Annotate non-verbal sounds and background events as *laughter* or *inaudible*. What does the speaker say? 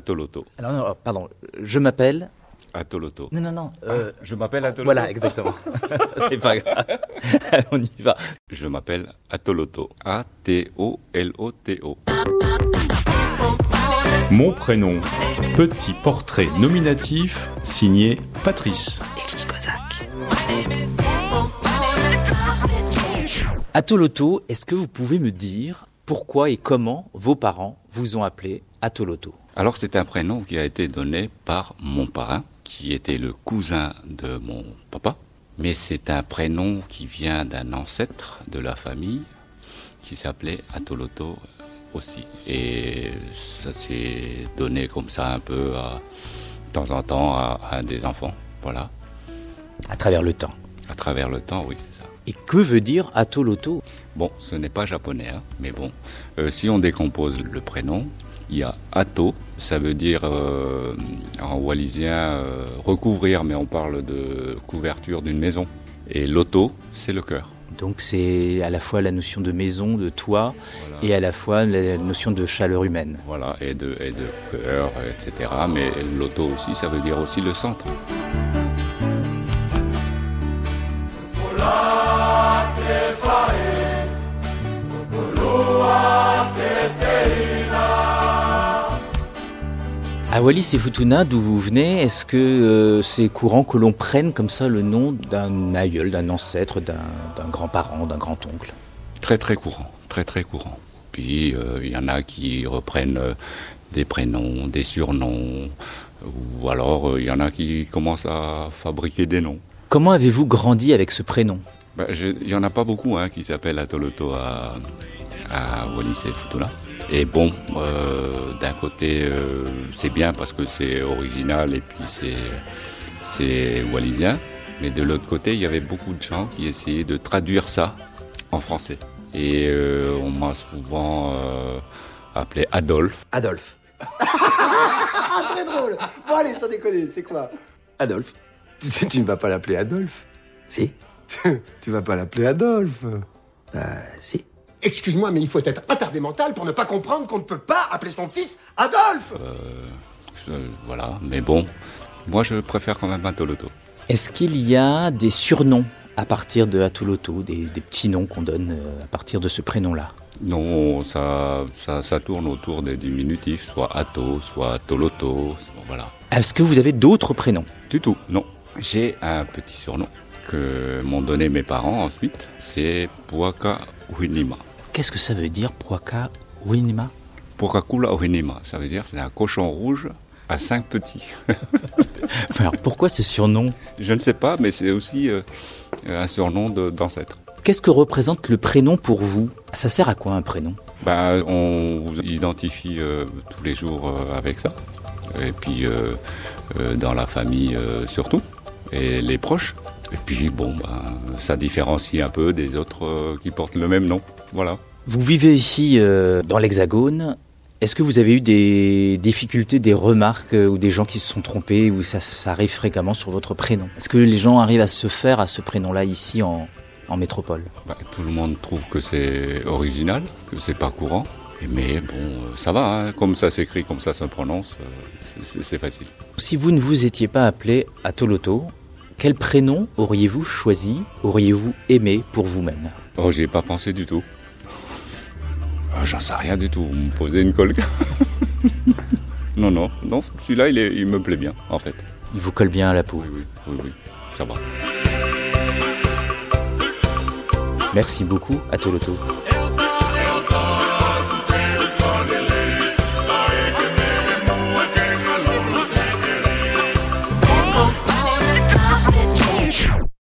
Atoloto. Alors, non, alors, pardon, je m'appelle. Atoloto. Non, non, non. euh, Je m'appelle Atoloto. voilà, exactement. *laughs* C'est pas grave. *laughs* On y va. Je m'appelle Atoloto. A-T-O-L-O-T-O. Mon prénom. Petit portrait nominatif signé Patrice. Atoloto, est-ce que vous pouvez me dire pourquoi et comment vos parents vous ont appelé Atoloto? Alors c'est un prénom qui a été donné par mon parrain, qui était le cousin de mon papa. Mais c'est un prénom qui vient d'un ancêtre de la famille qui s'appelait Atoloto aussi. Et ça s'est donné comme ça un peu à, de temps en temps à, à un des enfants. Voilà. À travers le temps. À travers le temps, oui, c'est ça. Et que veut dire Atoloto? Bon, ce n'est pas japonais, hein, mais bon. Euh, si on décompose le prénom, il y a ato, ça veut dire euh, en wallisien euh, recouvrir, mais on parle de couverture d'une maison. Et loto, c'est le cœur. Donc c'est à la fois la notion de maison, de toit, Voilà. et à la fois la notion de chaleur humaine. Voilà, et de, et de cœur, etc. Mais loto aussi, ça veut dire aussi le centre. À Wallis et Futuna, d'où vous venez, est-ce que euh, c'est courant que l'on prenne comme ça le nom d'un aïeul, d'un ancêtre, d'un grand-parent, d'un grand-oncle? Très très courant, très très courant. Puis euh, il y en a qui reprennent euh, des prénoms, des surnoms, ou alors euh, il y en a qui commencent à fabriquer des noms. Comment avez-vous grandi avec ce prénom? Ben, Il n'y en a pas beaucoup hein, qui s'appellent Atoloto à, à Wallis et Futuna. Et bon, euh, d'un côté, euh, c'est bien parce que c'est original et puis c'est, c'est wallisien. Mais de l'autre côté, il y avait beaucoup de gens qui essayaient de traduire ça en français. Et euh, on m'a souvent euh, appelé Adolphe. Adolphe. *laughs* très drôle. Bon, allez, sans déconner, c'est quoi? Adolphe. Tu, *laughs* tu ne vas pas l'appeler Adolphe? Si. *laughs* tu vas pas l'appeler Adolphe? Bah, si. Excuse-moi, mais il faut être attardé mental pour ne pas comprendre qu'on ne peut pas appeler son fils Adolphe Je- voilà, mais bon, moi je préfère quand même Atoloto. Est-ce qu'il y a des surnoms à partir de Atoloto, des, des petits noms qu'on donne euh, à partir de ce prénom-là? Non, ça, ça, ça tourne autour des diminutifs, soit Ato, soit Toloto, voilà. Est-ce que vous avez d'autres prénoms? Du tout, non. J'ai un petit surnom que m'ont donné mes parents ensuite, c'est Puaka Uhinima. Qu'est-ce que ça veut dire, Puaka Winima Puakakula Uhinima, ça veut dire c'est un cochon rouge à cinq petits. *laughs* Alors pourquoi ce surnom? Je ne sais pas, mais c'est aussi euh, un surnom d'ancêtre. Qu'est-ce que représente le prénom pour vous? Ça sert à quoi un prénom? Ben, on vous identifie euh, tous les jours euh, avec ça. Et puis dans la famille surtout. Et les proches. Et puis bon, ben, ça différencie un peu des autres euh, qui portent le même nom. Voilà. Vous vivez ici euh, dans l'Hexagone. Est-ce que vous avez eu des difficultés, des remarques euh, ou des gens qui se sont trompés ou ça, ça arrive fréquemment sur votre prénom? Est-ce que les gens arrivent à se faire à ce prénom-là ici en, en métropole? Ben, tout le monde trouve que c'est original, que c'est pas courant. Mais bon, ça va, hein. comme ça s'écrit, comme ça se prononce, c'est- facile. Si vous ne vous étiez pas appelé Atoloto, quel prénom auriez-vous choisi, auriez-vous aimé pour vous-même? Oh, j'y ai pas pensé du tout. Ah, J'en sais rien du tout. Vous me posez une colle. *laughs* non, non, non. Celui-là, il, il me plaît bien, en fait. Il vous colle bien à la peau. Oui, oui, oui, oui. Ça va. Merci beaucoup, Atoloto.